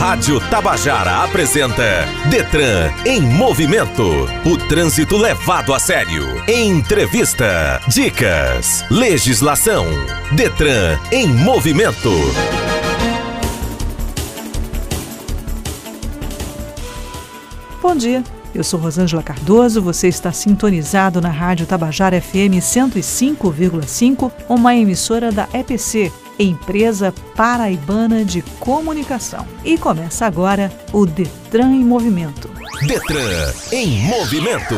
Rádio Tabajara apresenta Detran em movimento. O trânsito levado a sério. Entrevista, dicas, legislação. Detran em movimento. Bom dia. Eu sou Rosângela Cardoso, você está sintonizado na Rádio Tabajara FM 105,5, uma emissora da EPC, Empresa Paraibana de Comunicação. E começa agora o Detran em Movimento. Detran em movimento.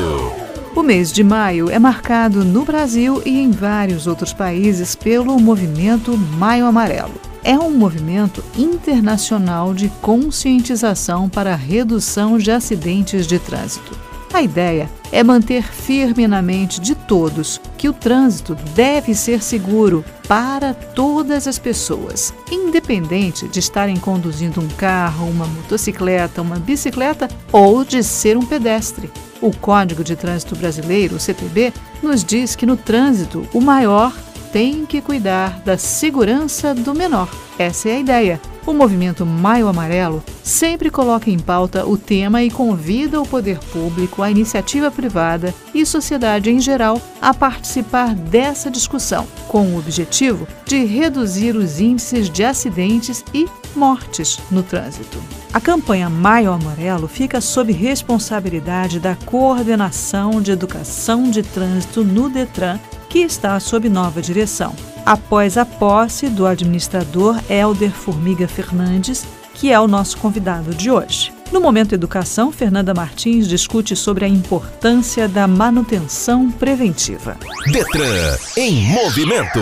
O mês de maio é marcado no Brasil e em vários outros países pelo movimento Maio Amarelo é um movimento internacional de conscientização para a redução de acidentes de trânsito. A ideia é manter firme na mente de todos que o trânsito deve ser seguro para todas as pessoas, independente de estarem conduzindo um carro, uma motocicleta, uma bicicleta ou de ser um pedestre. O Código de Trânsito Brasileiro, o CTB, nos diz que no trânsito o maior tem que cuidar da segurança do menor. Essa é a ideia. O movimento Maio Amarelo sempre coloca em pauta o tema e convida o poder público, a iniciativa privada e sociedade em geral a participar dessa discussão, com o objetivo de reduzir os índices de acidentes e mortes no trânsito. A campanha Maio Amarelo fica sob responsabilidade da Coordenação de Educação de Trânsito no Detran que está sob nova direção, após a posse do administrador Helder Formiga Fernandes, que é o nosso convidado de hoje. No Momento Educação, Fernanda Martins discute sobre a importância da manutenção preventiva. Detran em movimento.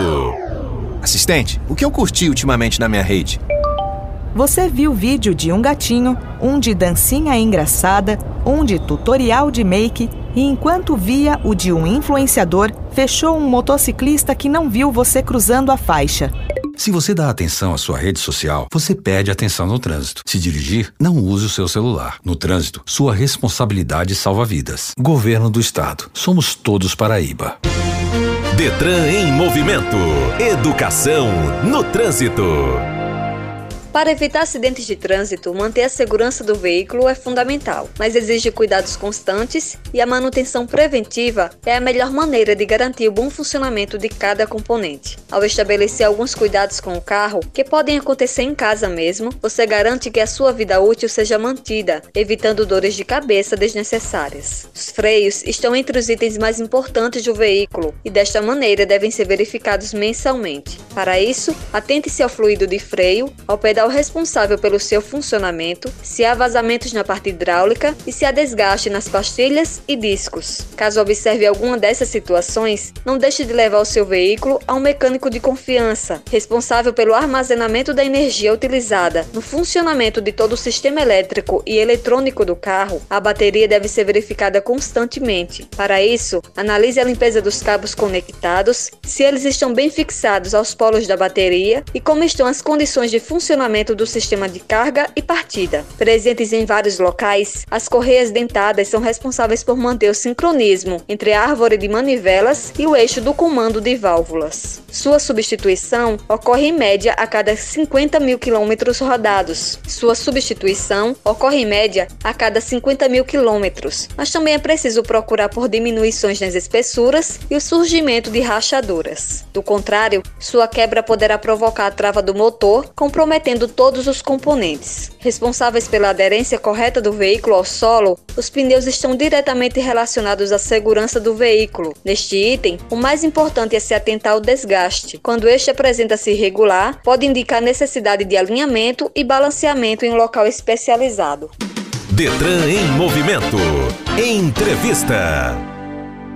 Assistente, o que eu curti ultimamente na minha rede? Você viu vídeo de um gatinho, um de dancinha engraçada, um de tutorial de make e enquanto via o de um influenciador, fechou um motociclista que não viu você cruzando a faixa. Se você dá atenção à sua rede social, você perde atenção no trânsito. Se dirigir, não use o seu celular. No trânsito, sua responsabilidade salva vidas. Governo do Estado. Somos todos Paraíba. Detran em movimento. Educação no trânsito. Para evitar acidentes de trânsito, manter a segurança do veículo é fundamental, mas exige cuidados constantes e a manutenção preventiva é a melhor maneira de garantir o bom funcionamento de cada componente. Ao estabelecer alguns cuidados com o carro, que podem acontecer em casa mesmo, você garante que a sua vida útil seja mantida, evitando dores de cabeça desnecessárias. Os freios estão entre os itens mais importantes do veículo e desta maneira devem ser verificados mensalmente. Para isso, atente-se ao fluido de freio, ao pedal responsável pelo seu funcionamento, se há vazamentos na parte hidráulica e se há desgaste nas pastilhas e discos. Caso observe alguma dessas situações, não deixe de levar o seu veículo a um mecânico de confiança, responsável pelo armazenamento da energia utilizada. No funcionamento de todo o sistema elétrico e eletrônico do carro, a bateria deve ser verificada constantemente. Para isso, analise a limpeza dos cabos conectados, se eles estão bem fixados aos polos da bateria e como estão as condições de funcionamento funcionamento do sistema de carga e partida. Presentes em vários locais, as correias dentadas são responsáveis por manter o sincronismo entre a árvore de manivelas e o eixo do comando de válvulas. Sua substituição ocorre em média a cada 50 mil quilômetros rodados. Sua substituição ocorre em média a cada 50 mil quilômetros, mas também é preciso procurar por diminuições nas espessuras e o surgimento de rachaduras. Do contrário, sua quebra poderá provocar a trava do motor, comprometendo todos os componentes. Responsáveis pela aderência correta do veículo ao solo, os pneus estão diretamente relacionados à segurança do veículo. Neste item, o mais importante é se atentar ao desgaste. Quando este apresenta-se irregular, pode indicar necessidade de alinhamento e balanceamento em um local especializado. Detran em movimento. Entrevista.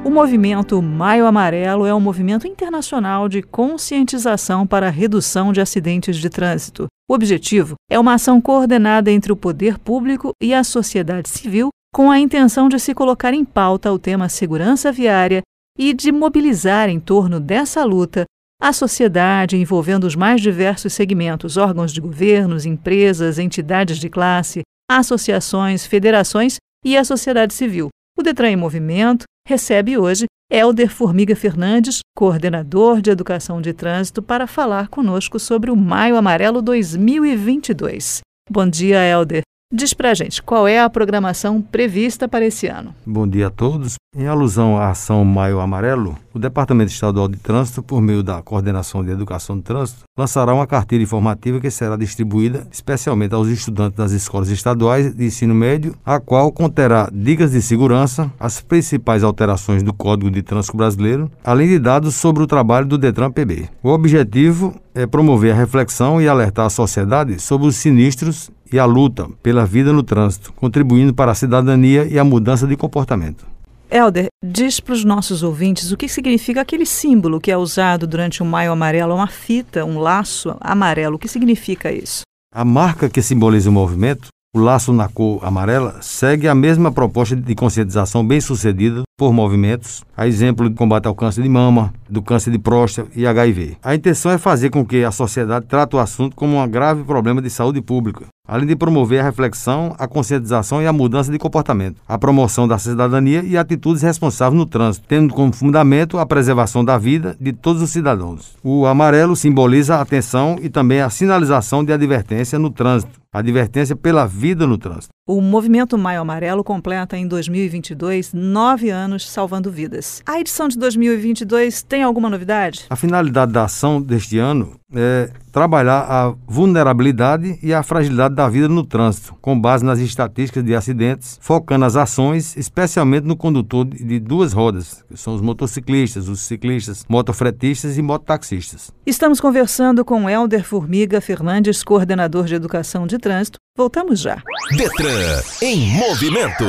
O movimento Maio Amarelo é um movimento internacional de conscientização para a redução de acidentes de trânsito. O objetivo é uma ação coordenada entre o poder público e a sociedade civil, com a intenção de se colocar em pauta o tema segurança viária e de mobilizar em torno dessa luta a sociedade envolvendo os mais diversos segmentos, órgãos de governos, empresas, entidades de classe, associações, federações e a sociedade civil. O Detran em Movimento recebe hoje Helder Formiga Fernandes, coordenador de Educação de Trânsito, para falar conosco sobre o Maio Amarelo 2022. Bom dia, Helder. Diz pra gente, qual é a programação prevista para esse ano? Bom dia a todos. Em alusão à ação Maio Amarelo, o Departamento Estadual de Trânsito, por meio da Coordenação de Educação do Trânsito, lançará uma cartilha informativa que será distribuída especialmente aos estudantes das escolas estaduais de ensino médio, a qual conterá dicas de segurança, as principais alterações do Código de Trânsito Brasileiro, além de dados sobre o trabalho do Detran PB. O objetivo é promover a reflexão e alertar a sociedade sobre os sinistros e a luta pela vida no trânsito, contribuindo para a cidadania e a mudança de comportamento. Helder, diz para os nossos ouvintes o que significa aquele símbolo que é usado durante o Maio Amarelo, uma fita, um laço amarelo. O que significa isso? A marca que simboliza o movimento, o laço na cor amarela, segue a mesma proposta de conscientização bem sucedida por movimentos, a exemplo de combate ao câncer de mama, do câncer de próstata e HIV. A intenção é fazer com que a sociedade trate o assunto como um grave problema de saúde pública, além de promover a reflexão, a conscientização e a mudança de comportamento, a promoção da cidadania e atitudes responsáveis no trânsito, tendo como fundamento a preservação da vida de todos os cidadãos. O amarelo simboliza a atenção e também a sinalização de advertência no trânsito, advertência pela vida no trânsito. O movimento Maio Amarelo completa em 2022 nove anos salvando vidas. A edição de 2022 tem alguma novidade? A finalidade da ação deste ano é trabalhar a vulnerabilidade e a fragilidade da vida no trânsito, com base nas estatísticas de acidentes, focando as ações especialmente no condutor de duas rodas, que são os motociclistas, os ciclistas, motofretistas e mototaxistas. Estamos conversando com Helder Formiga Fernandes, coordenador de educação de trânsito. Voltamos já. Detran em movimento.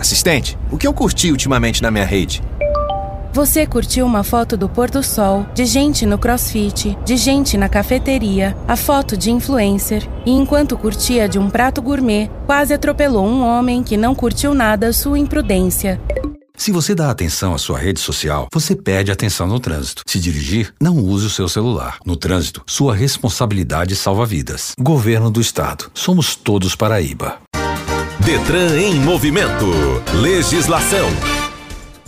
Assistente, o que eu curti ultimamente na minha rede? Você curtiu uma foto do pôr do sol, de gente no crossfit, de gente na cafeteria, a foto de influencer, e enquanto curtia de um prato gourmet, quase atropelou um homem que não curtiu nada sua imprudência. Se você dá atenção à sua rede social, você perde atenção no trânsito. Se dirigir, não use o seu celular. No trânsito, sua responsabilidade salva vidas. Governo do Estado. Somos todos Paraíba. Detran em movimento. Legislação.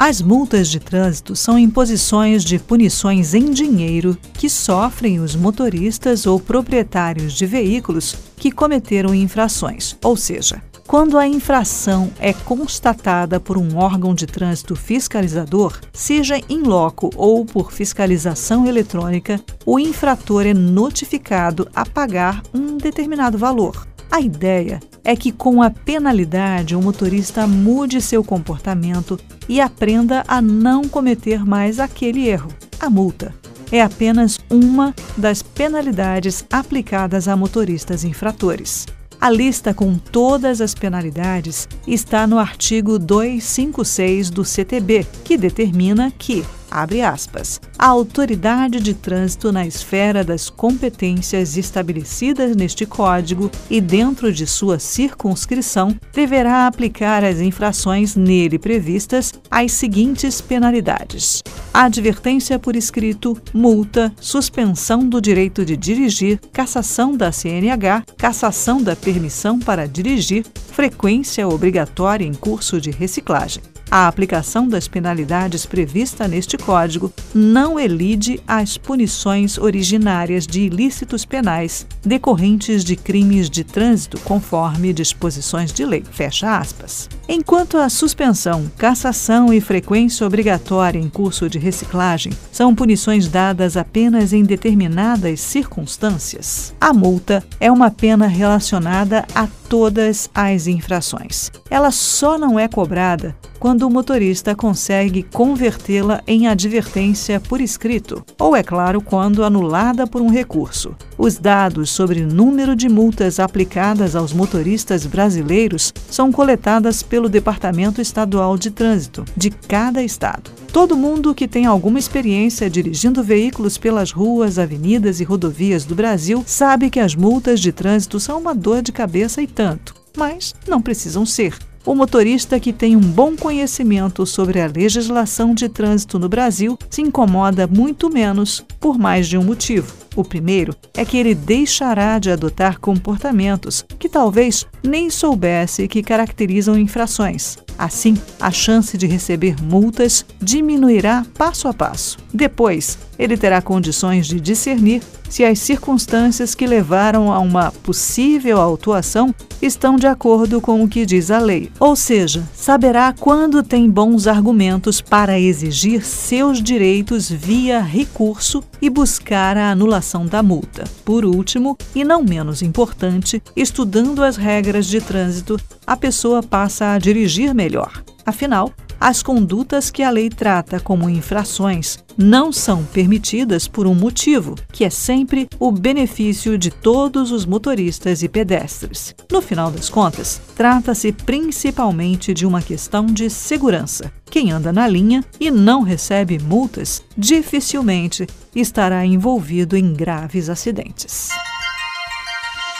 As multas de trânsito são imposições de punições em dinheiro que sofrem os motoristas ou proprietários de veículos que cometeram infrações, ou seja, quando a infração é constatada por um órgão de trânsito fiscalizador, seja em loco ou por fiscalização eletrônica, o infrator é notificado a pagar um determinado valor. A ideia é que, com a penalidade, o motorista mude seu comportamento e aprenda a não cometer mais aquele erro. A multa é apenas uma das penalidades aplicadas a motoristas infratores. A lista com todas as penalidades está no artigo 256 do CTB, que determina que abre aspas, a autoridade de trânsito na esfera das competências estabelecidas neste Código e dentro de sua circunscrição deverá aplicar as infrações nele previstas as seguintes penalidades: advertência por escrito, multa, suspensão do direito de dirigir, cassação da CNH, cassação da permissão para dirigir, frequência obrigatória em curso de reciclagem. A aplicação das penalidades prevista neste Código não elide as punições originárias de ilícitos penais decorrentes de crimes de trânsito conforme disposições de lei. Fecha aspas. Enquanto a suspensão, cassação e frequência obrigatória em curso de reciclagem são punições dadas apenas em determinadas circunstâncias, a multa é uma pena relacionada a todas as infrações. Ela só não é cobrada quando o motorista consegue convertê-la em advertência por escrito, ou, é claro, quando anulada por um recurso. Os dados sobre número de multas aplicadas aos motoristas brasileiros são coletadas pelo Departamento Estadual de Trânsito de cada estado. Todo mundo que tem alguma experiência dirigindo veículos pelas ruas, avenidas e rodovias do Brasil sabe que as multas de trânsito são uma dor de cabeça e tanto, mas não precisam ser. O motorista que tem um bom conhecimento sobre a legislação de trânsito no Brasil se incomoda muito menos por mais de um motivo. O primeiro é que ele deixará de adotar comportamentos que talvez nem soubesse que caracterizam infrações. Assim, a chance de receber multas diminuirá passo a passo. Depois, ele terá condições de discernir se as circunstâncias que levaram a uma possível autuação estão de acordo com o que diz a lei. Ou seja, saberá quando tem bons argumentos para exigir seus direitos via recurso e buscar a anulação da multa. Por último, e não menos importante, estudando as regras de trânsito, a pessoa passa a dirigir melhor. Afinal, as condutas que a lei trata como infrações não são permitidas por um motivo, que é sempre o benefício de todos os motoristas e pedestres. No final das contas, trata-se principalmente de uma questão de segurança. Quem anda na linha e não recebe multas dificilmente estará envolvido em graves acidentes.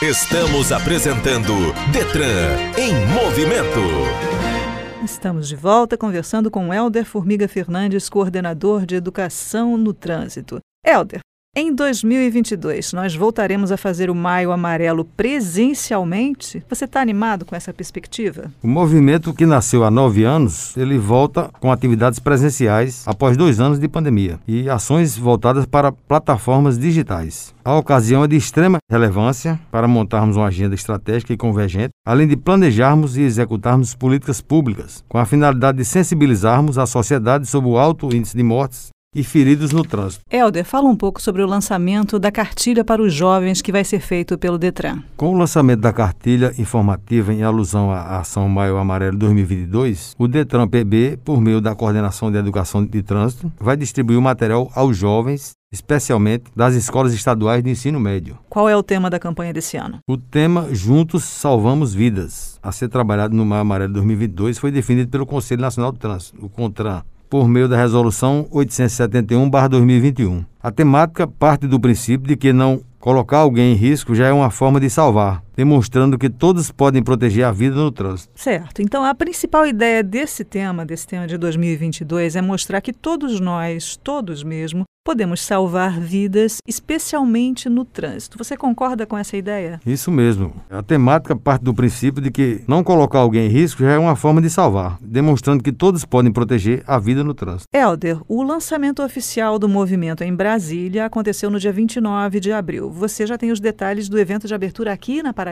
Estamos apresentando Detran em movimento. Estamos de volta conversando com Helder Formiga Fernandes, coordenador de Educação no Trânsito. Helder, em 2022, nós voltaremos a fazer o Maio Amarelo presencialmente. Você está animado com essa perspectiva? O movimento que nasceu há nove anos, ele volta com atividades presenciais após dois anos de pandemia e ações voltadas para plataformas digitais. A ocasião é de extrema relevância para montarmos uma agenda estratégica e convergente, além de planejarmos e executarmos políticas públicas, com a finalidade de sensibilizarmos a sociedade sobre o alto índice de mortes e feridos no trânsito. Helder, fala um pouco sobre o lançamento da cartilha para os jovens que vai ser feito pelo Detran. Com o lançamento da cartilha informativa em alusão à Ação Maio Amarelo 2022, o Detran PB, por meio da Coordenação de Educação de Trânsito, vai distribuir o material aos jovens especialmente das escolas estaduais de ensino médio. Qual é o tema da campanha desse ano? O tema Juntos Salvamos Vidas, a ser trabalhado no Maio Amarelo 2022, foi definido pelo Conselho Nacional do Trânsito, o CONTRAN, por meio da Resolução 871-2021. A temática parte do princípio de que não colocar alguém em risco já é uma forma de salvar, demonstrando que todos podem proteger a vida no trânsito. Certo. Então, a principal ideia desse tema, desse tema de 2022, é mostrar que todos nós, todos mesmo, podemos salvar vidas, especialmente no trânsito. Você concorda com essa ideia? Isso mesmo. A temática parte do princípio de que não colocar alguém em risco já é uma forma de salvar, demonstrando que todos podem proteger a vida no trânsito. Helder, o lançamento oficial do movimento em Brasília aconteceu no dia 29 de abril. Você já tem os detalhes do evento de abertura aqui na Paraíba?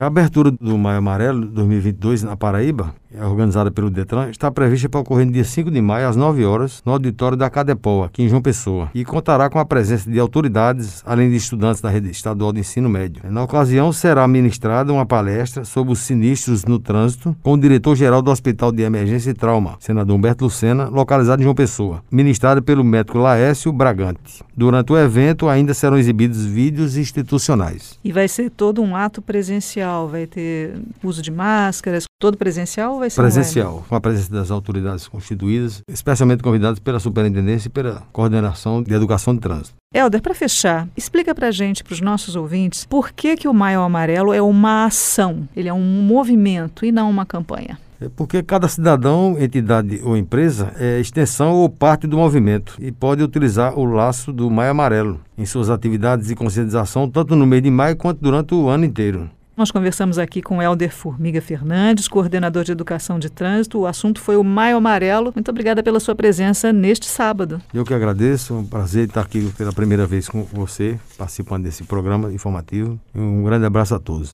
A abertura do Maio Amarelo 2022 na Paraíba organizada pelo Detran, está prevista para ocorrer no dia 5 de maio, às 9 horas, no auditório da Cadepol, aqui em João Pessoa, e contará com a presença de autoridades, além de estudantes da rede estadual de ensino médio. Na ocasião, será ministrada uma palestra sobre os sinistros no trânsito com o diretor-geral do Hospital de Emergência e Trauma, senador Humberto Lucena, localizado em João Pessoa, ministrada pelo médico Laércio Bragante. Durante o evento, ainda serão exibidos vídeos institucionais. E vai ser todo um ato presencial, vai ter uso de máscaras, todo presencial vai ser Presencial, com a presença das autoridades constituídas, especialmente convidadas pela Superintendência e pela Coordenação de Educação de Trânsito. Helder, para fechar, explica para a gente, para os nossos ouvintes, por que, que o Maio Amarelo é uma ação, ele é um movimento e não uma campanha. É porque cada cidadão, entidade ou empresa é extensão ou parte do movimento e pode utilizar o laço do Maio Amarelo em suas atividades de conscientização, tanto no mês de maio quanto durante o ano inteiro. Nós conversamos aqui com Helder Formiga Fernandes, coordenador de educação de trânsito. O assunto foi o Maio Amarelo. Muito obrigada pela sua presença neste sábado. Eu que agradeço, é um prazer estar aqui pela primeira vez com você, participando desse programa informativo. Um grande abraço a todos.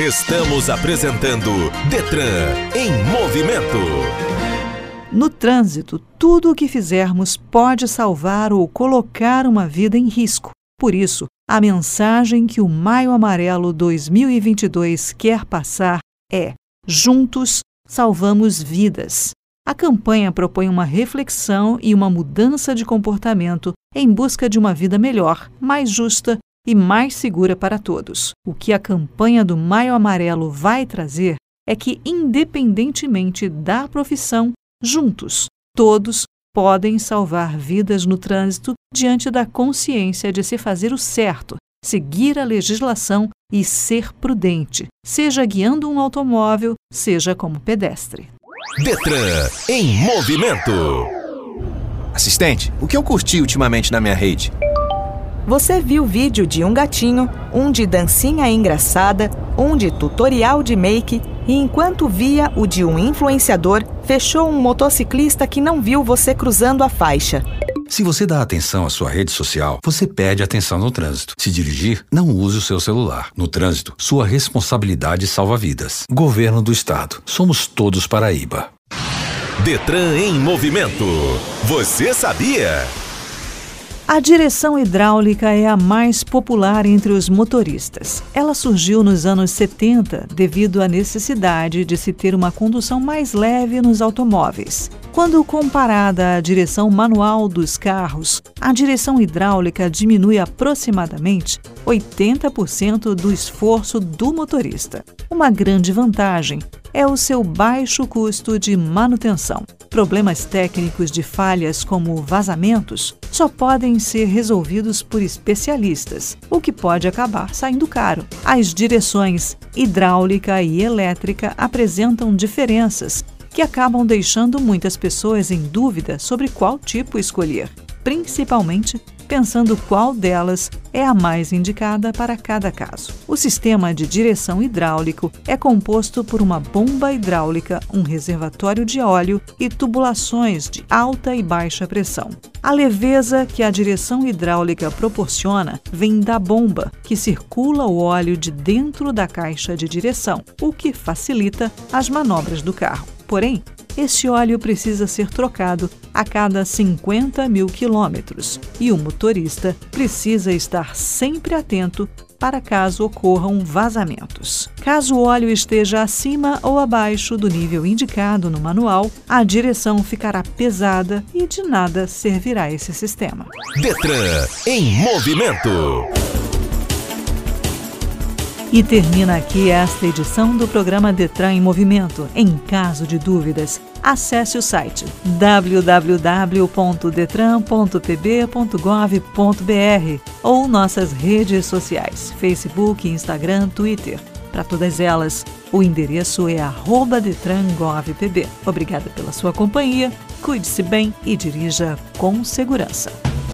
Estamos apresentando Detran em movimento. No trânsito, tudo o que fizermos pode salvar ou colocar uma vida em risco. Por isso, a mensagem que o Maio Amarelo 2022 quer passar é: juntos salvamos vidas. A campanha propõe uma reflexão e uma mudança de comportamento em busca de uma vida melhor, mais justa e mais segura para todos. O que a campanha do Maio Amarelo vai trazer é que, independentemente da profissão, juntos, todos podem salvar vidas no trânsito diante da consciência de se fazer o certo, seguir a legislação e ser prudente, seja guiando um automóvel, seja como pedestre. Detran em movimento. Assistente, o que eu curti ultimamente na minha rede? Você viu vídeo de um gatinho, um de dancinha engraçada, um de tutorial de make e enquanto via o de um influenciador, fechou um motociclista que não viu você cruzando a faixa. Se você dá atenção à sua rede social, você perde atenção no trânsito. Se dirigir, não use o seu celular. No trânsito, sua responsabilidade salva vidas. Governo do Estado. Somos todos Paraíba. Detran em movimento. Você sabia? A direção hidráulica é a mais popular entre os motoristas. Ela surgiu nos anos 70 devido à necessidade de se ter uma condução mais leve nos automóveis. Quando comparada à direção manual dos carros, a direção hidráulica diminui aproximadamente 80% do esforço do motorista. Uma grande vantagem é o seu baixo custo de manutenção. Problemas técnicos de falhas como vazamentos só podem ser resolvidos por especialistas, o que pode acabar saindo caro. As direções hidráulica e elétrica apresentam diferenças que acabam deixando muitas pessoas em dúvida sobre qual tipo escolher, principalmente pensando qual delas é a mais indicada para cada caso. O sistema de direção hidráulico é composto por uma bomba hidráulica, um reservatório de óleo e tubulações de alta e baixa pressão. A leveza que a direção hidráulica proporciona vem da bomba, que circula o óleo de dentro da caixa de direção, o que facilita as manobras do carro. Porém, esse óleo precisa ser trocado a cada 50 mil quilômetros e o motorista precisa estar sempre atento para caso ocorram vazamentos. Caso o óleo esteja acima ou abaixo do nível indicado no manual, a direção ficará pesada e de nada servirá esse sistema. Detran em movimento. E termina aqui esta edição do programa Detran em Movimento. Em caso de dúvidas, acesse o site www.detran.pb.gov.br ou nossas redes sociais, Facebook, Instagram, Twitter. Para todas elas, o endereço é @detrangovpb. Obrigada pela sua companhia, cuide-se bem e dirija com segurança.